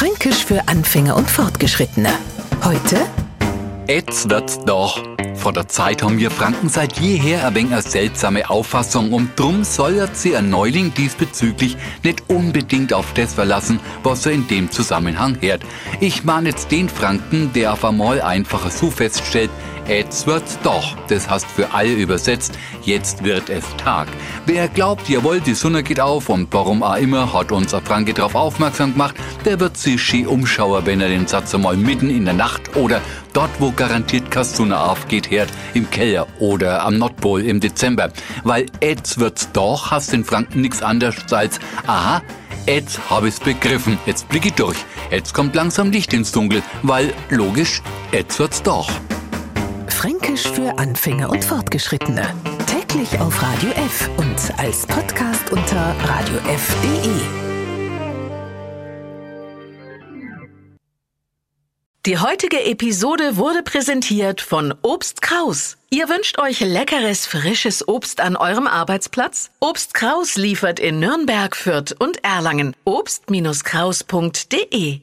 Fränkisch für Anfänger und Fortgeschrittene. Heute? Jetzt wird's doch. Vor der Zeit haben wir Franken seit jeher ein wenig eine seltsame Auffassung und drum soll jetzt sie ein Neuling diesbezüglich nicht unbedingt auf das verlassen, was er in dem Zusammenhang hört. Ich meine jetzt den Franken, der auf einmal einfacher so feststellt, Jetzt wird's doch. Das heißt für alle übersetzt, jetzt wird es Tag. Wer glaubt, jawohl, die Sonne geht auf und warum auch immer, hat unser Franke darauf aufmerksam gemacht, der wird sich schön umschauen, wenn er den Satz einmal mitten in der Nacht oder dort, wo garantiert keine Sonne aufgeht, hört, im Keller oder am Nordpol im Dezember. Weil jetzt wird's doch, hast den Franken nichts anderes als, aha, Jetzt hab ich's begriffen. Jetzt blick ich durch. Jetzt kommt langsam Licht ins Dunkel, weil logisch, jetzt wird's doch. Fränkisch für Anfänger und Fortgeschrittene. Täglich auf Radio F und als Podcast unter radiof.de. Die heutige Episode wurde präsentiert von Obst Kraus. Ihr wünscht euch leckeres, frisches Obst an eurem Arbeitsplatz? Obst Kraus liefert in Nürnberg, Fürth und Erlangen. Obst-Kraus.de